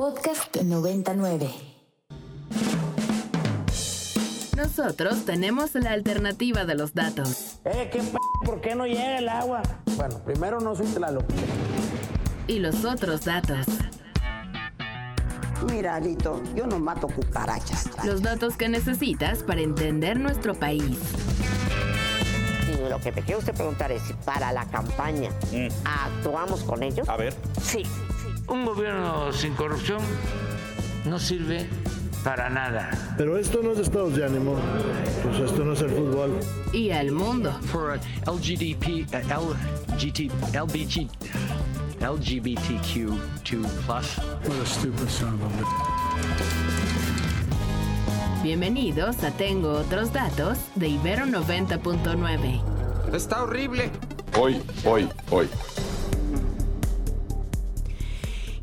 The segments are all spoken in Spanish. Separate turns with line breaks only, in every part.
Podcast 99.
Nosotros tenemos la alternativa de los datos.
Eh, ¿qué p ¿Por qué no llega el agua? Bueno, primero no soy Tlaloc.
Y los otros datos.
Mira, Lito, yo no mato cucarachas.
Los datos que necesitas para entender nuestro país.
Y lo que me quiere usted preguntar es si para la campaña actuamos con ellos.
A ver.
Sí.
Un gobierno sin corrupción no sirve para nada.
Pero esto no es estados de ánimo, pues esto no es el fútbol.
Y al mundo.
For uh, LGDP, uh, LGT, LBG, LGBTQ2+.
What a stupid son of a
Bienvenidos a Tengo otros datos de Ibero 90.9.
Está horrible. Hoy, hoy, hoy.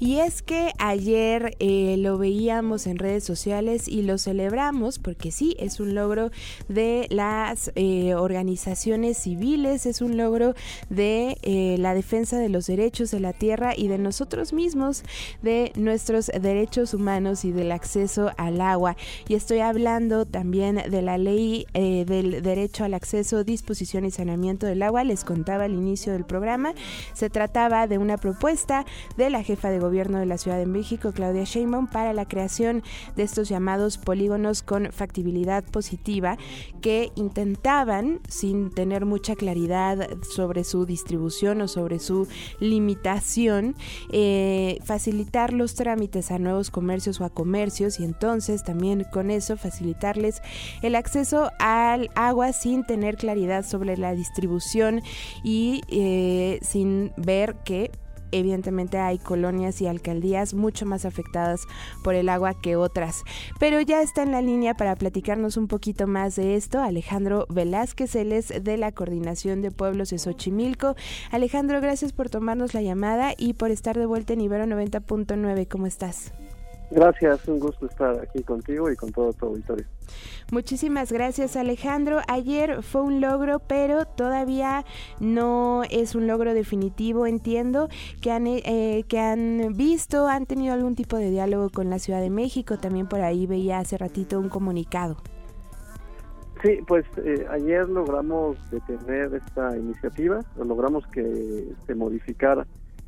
Y es que ayer eh, lo veíamos en redes sociales y lo celebramos porque sí, es un logro de las eh, organizaciones civiles, es un logro de eh, la defensa de los derechos de la tierra y de nosotros mismos, de nuestros derechos humanos y del acceso al agua. Y estoy hablando también de la ley del derecho al acceso, disposición y saneamiento del agua. Les contaba al inicio del programa, se trataba de una propuesta de la jefa de gobierno de la Ciudad de México, Claudia Sheinbaum, para la creación de estos llamados polígonos con factibilidad positiva que intentaban, sin tener mucha claridad sobre su distribución o sobre su limitación, eh, facilitar los trámites a nuevos comercios o a comercios y entonces también con eso facilitarles el acceso al agua sin tener claridad sobre la distribución y eh, sin ver que evidentemente hay colonias y alcaldías mucho más afectadas por el agua que otras. Pero ya está en la línea para platicarnos un poquito más de esto Alejandro Velázquez, él es de la Coordinación de Pueblos de Xochimilco. Alejandro, gracias por tomarnos la llamada y por estar de vuelta en Ibero 90.9. ¿Cómo estás?
Gracias, un gusto estar aquí contigo y con todo tu auditorio.
Muchísimas gracias Alejandro. Ayer fue un logro, pero todavía no es un logro definitivo. Entiendo que han, eh, que han visto, han tenido algún tipo de diálogo con la Ciudad de México. También por ahí veía hace ratito un comunicado.
Sí, pues eh, ayer logramos detener esta iniciativa, logramos que se modificara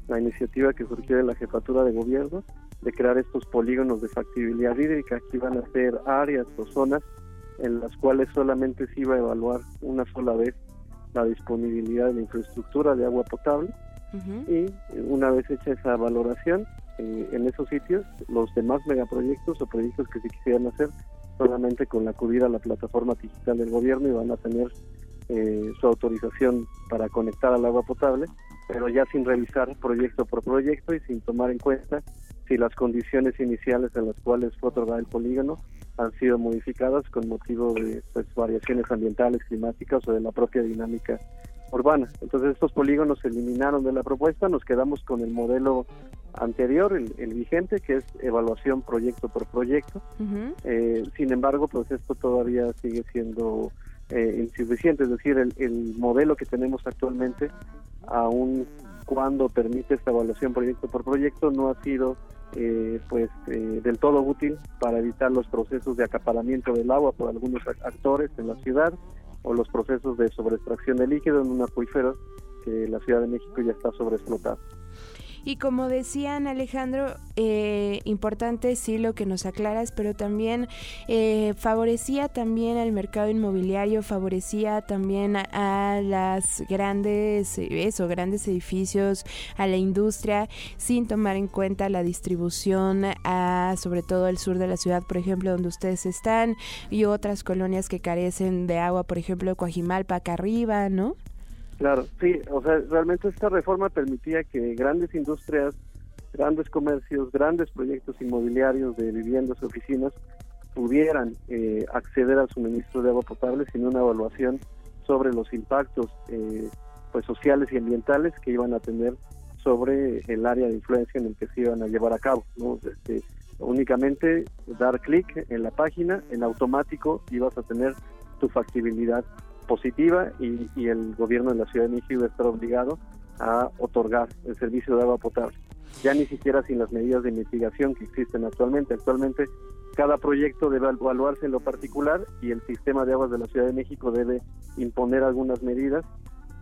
la iniciativa que surgió de la jefatura de gobierno de crear estos polígonos de factibilidad hídrica. Que iban a ser áreas o zonas en las cuales solamente se iba a evaluar una sola vez la disponibilidad de la infraestructura de agua potable. Y una vez hecha esa valoración eh, en esos sitios los demás megaproyectos o proyectos que se quisieran hacer solamente con la acudida a la plataforma digital del gobierno y van a tener eh, su autorización para conectar al agua potable pero ya sin revisar proyecto por proyecto y sin tomar en cuenta si las condiciones iniciales en las cuales fue otorgado el polígono han sido modificadas con motivo de pues, variaciones ambientales, climáticas o de la propia dinámica urbana. Entonces estos polígonos se eliminaron de la propuesta, nos quedamos con el modelo anterior, el, vigente, que es evaluación proyecto por proyecto. Eh, sin embargo, pues esto todavía sigue siendo eh, insuficiente, es decir, el, el modelo que tenemos actualmente, aún cuando permite esta evaluación proyecto por proyecto, no ha sido eh, pues eh, del todo útil para evitar los procesos de acaparamiento del agua por algunos actores en la ciudad o los procesos de sobreextracción de líquido en un acuífero que la Ciudad de México ya está sobreexplotado.
Y como decían Alejandro, eh, importante sí lo que nos aclaras, pero también eh, favorecía también al mercado inmobiliario, favorecía también a, las grandes, eso, grandes edificios, a la industria, sin tomar en cuenta la distribución a sobre todo el sur de la ciudad, por ejemplo, donde ustedes están, y otras colonias que carecen de agua, por ejemplo, Coajimalpa acá arriba, ¿no?
Claro, sí, o sea, realmente esta reforma permitía que grandes industrias, grandes comercios, grandes proyectos inmobiliarios de viviendas y oficinas pudieran eh, acceder al suministro de agua potable sin una evaluación sobre los impactos eh, pues sociales y ambientales que iban a tener sobre el área de influencia en el que se iban a llevar a cabo. ¿no? Este, únicamente dar clic en la página, en automático ibas a tener tu factibilidad positiva y, y, el gobierno de la Ciudad de México está obligado a otorgar el servicio de agua potable. ya ni siquiera sin las medidas de mitigación que existen actualmente. Actualmente cada proyecto debe evaluarse en lo particular y el sistema de aguas de la Ciudad de México debe imponer algunas medidas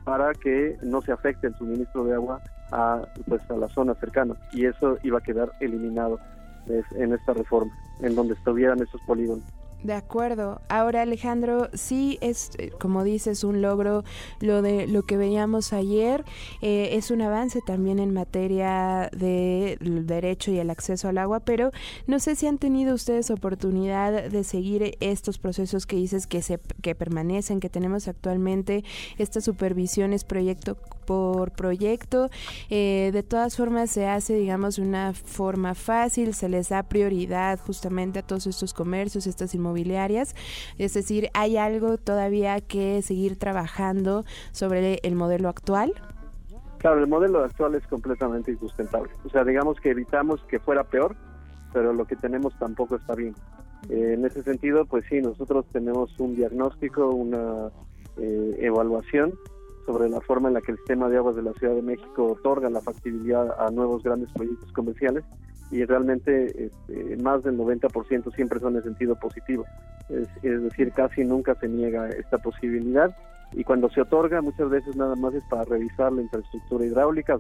para que no se afecte el suministro de agua a, pues, a las zonas cercanas y eso iba a quedar eliminado pues, en esta reforma, en donde estuvieran esos polígonos.
De acuerdo. Ahora Alejandro, sí es, eh, como dices, un logro lo de lo que veíamos ayer. Eh, es un avance también en materia de derecho y el acceso al agua, pero no sé si han tenido ustedes oportunidad de seguir estos procesos que dices que se que permanecen, que tenemos actualmente. Esta supervisión es proyecto por proyecto. Eh, de todas formas se hace, digamos, una forma fácil, se les da prioridad justamente a todos estos comercios, estas inmobiliarias. Es decir, ¿hay algo todavía que seguir trabajando sobre el modelo actual?
Claro, el modelo actual es completamente insustentable. O sea, digamos que evitamos que fuera peor, pero lo que tenemos tampoco está bien. Eh, en ese sentido, pues sí, nosotros tenemos un diagnóstico, una eh, evaluación sobre la forma en la que el sistema de aguas de la Ciudad de México otorga la factibilidad a nuevos grandes proyectos comerciales y realmente este, más del 90% siempre son en sentido positivo. Es, decir, casi nunca se niega esta posibilidad y cuando se otorga muchas veces nada más es para revisar la infraestructura hidráulica,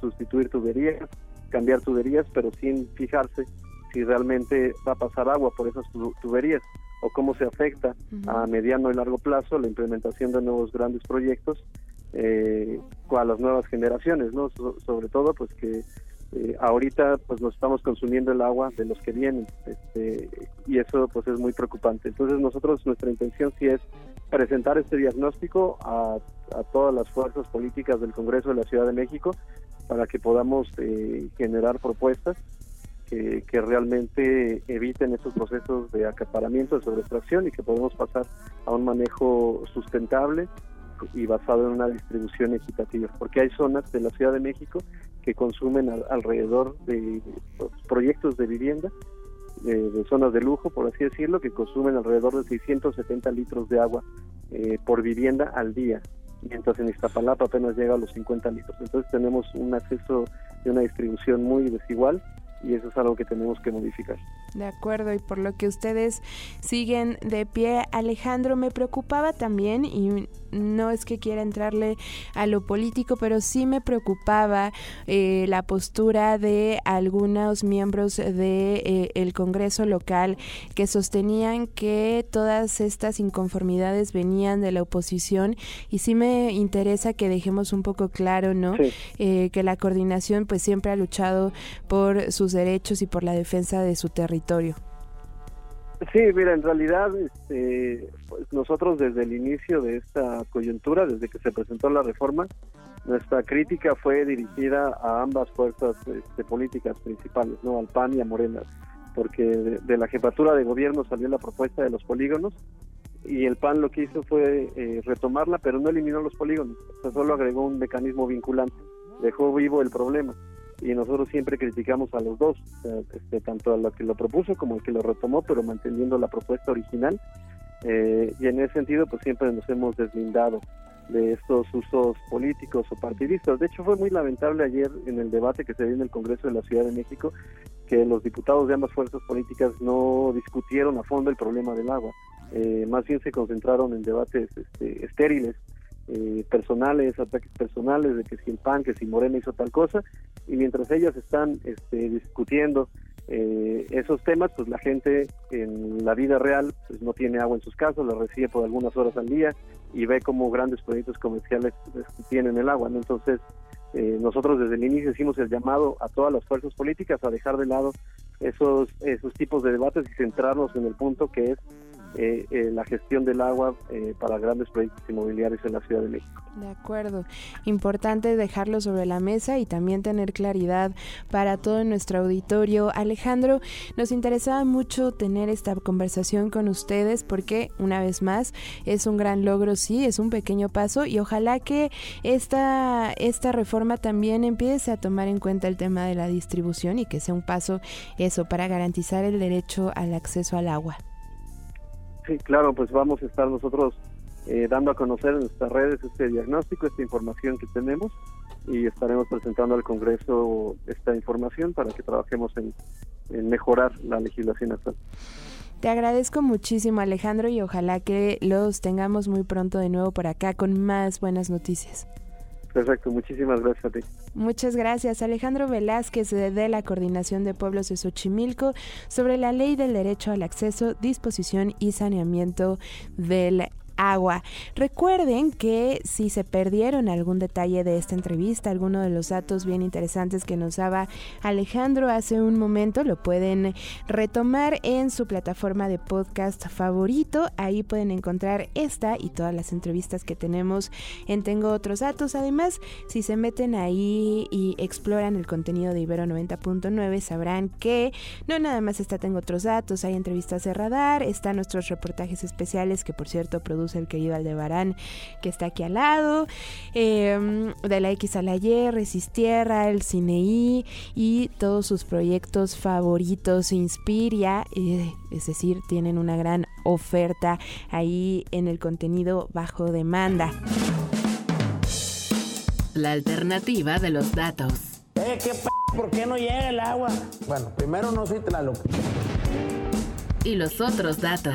sustituir tuberías, cambiar tuberías, pero sin fijarse si realmente va a pasar agua por esas tuberías o cómo se afecta a mediano y largo plazo la implementación de nuevos grandes proyectos eh, a las nuevas generaciones, ¿no? sobre todo, pues que eh, ahorita pues nos estamos consumiendo el agua de los que vienen este, y eso pues es muy preocupante. Entonces nosotros nuestra intención sí es presentar este diagnóstico a, a todas las fuerzas políticas del Congreso de la Ciudad de México para que podamos eh, generar propuestas que, realmente eviten esos procesos de acaparamiento, de sobreextracción y que podemos pasar a un manejo sustentable y basado en una distribución equitativa, porque hay zonas de la Ciudad de México que consumen alrededor de, proyectos de vivienda, de, zonas de lujo, por así decirlo, que consumen alrededor de 670 litros de agua eh, por vivienda al día, mientras en Iztapalapa apenas llega a los 50 litros. Entonces tenemos un acceso y una distribución muy desigual y eso es algo que tenemos que modificar.
De acuerdo, y por lo que ustedes siguen de pie, Alejandro, me preocupaba también, y no es que quiera entrarle a lo político, pero sí me preocupaba eh, la postura de algunos miembros del de, eh, Congreso local que sostenían que todas estas inconformidades venían de la oposición, y sí me interesa que dejemos un poco claro, ¿no? Eh, que la coordinación pues siempre ha luchado por sus derechos y por la defensa de su territorio
Sí, mira, en realidad este, pues nosotros desde el inicio de esta coyuntura, desde que se presentó la reforma, nuestra crítica fue dirigida a ambas fuerzas este, políticas principales, no al PAN y a Morena, porque de, la jefatura de gobierno salió la propuesta de los polígonos y el PAN lo que hizo fue eh, retomarla, pero no eliminó los polígonos, solo agregó un mecanismo vinculante, dejó vivo el problema y nosotros siempre criticamos a los dos, este, tanto a lo que lo propuso como al que lo retomó, pero manteniendo la propuesta original. Eh, y en ese sentido, pues siempre nos hemos deslindado de estos usos políticos o partidistas. De hecho, fue muy lamentable ayer en el debate que se dio en el Congreso de la Ciudad de México que los diputados de ambas fuerzas políticas no discutieron a fondo el problema del agua. Eh, más bien se concentraron en debates este, estériles eh, personales, ataques personales de que si el PAN, que si Morena hizo tal cosa, y mientras ellas están este, discutiendo eh, esos temas, pues la gente en la vida real pues no tiene agua en sus casas, la recibe por algunas horas al día y ve como grandes proyectos comerciales pues, tienen el agua. Entonces, eh, nosotros desde el inicio hicimos el llamado a todas las fuerzas políticas a dejar de lado esos, esos tipos de debates y centrarnos en el punto que es eh, eh, la gestión del agua eh, para grandes proyectos inmobiliarios en la Ciudad de México.
De acuerdo. Importante dejarlo sobre la mesa y también tener claridad para todo nuestro auditorio. Alejandro, nos interesaba mucho tener esta conversación con ustedes porque, una vez más, es un gran logro, sí, es un pequeño paso y ojalá que esta, esta reforma también empiece a tomar en cuenta el tema de la distribución y que sea un paso eso para garantizar el derecho al acceso al agua.
Sí, claro, pues vamos a estar nosotros eh, dando a conocer en nuestras redes este diagnóstico, esta información que tenemos y estaremos presentando al Congreso esta información para que trabajemos en, en mejorar la legislación actual.
Te agradezco muchísimo Alejandro y ojalá que los tengamos muy pronto de nuevo por acá con más buenas noticias.
Perfecto, muchísimas gracias a ti.
Muchas gracias. Alejandro Velázquez de la Coordinación de Pueblos de Xochimilco sobre la ley del derecho al acceso, disposición y saneamiento del agua. Recuerden que si se perdieron algún detalle de esta entrevista, alguno de los datos bien interesantes que nos daba Alejandro hace un momento, lo pueden retomar en su plataforma de podcast favorito. Ahí pueden encontrar esta y todas las entrevistas que tenemos en Tengo otros datos. Además, si se meten ahí y exploran el contenido de Ibero 90.9, sabrán que no nada más está Tengo otros datos, hay entrevistas de radar, están nuestros reportajes especiales que por cierto produce el querido Aldebarán, que está aquí al lado, em, de la X a la Y, Resistierra, el Cineí y todos sus proyectos favoritos, Inspiria, eh, es decir, tienen una gran oferta ahí en el contenido bajo demanda.
La alternativa de los datos.
Eh, ¿qué p ¿Por qué no llega el agua? Bueno, primero no soy Tlaloc.
Y los otros datos.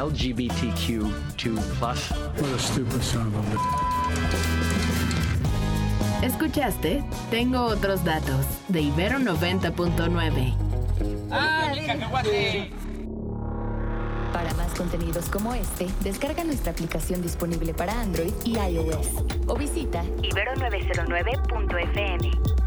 LGBTQ2+.
What a stupid son of a
¿Escuchaste? Tengo otros datos de Ibero 90.9.
Para más contenidos como este, descarga nuestra aplicación disponible para Android y iOS o visita ibero909.fm.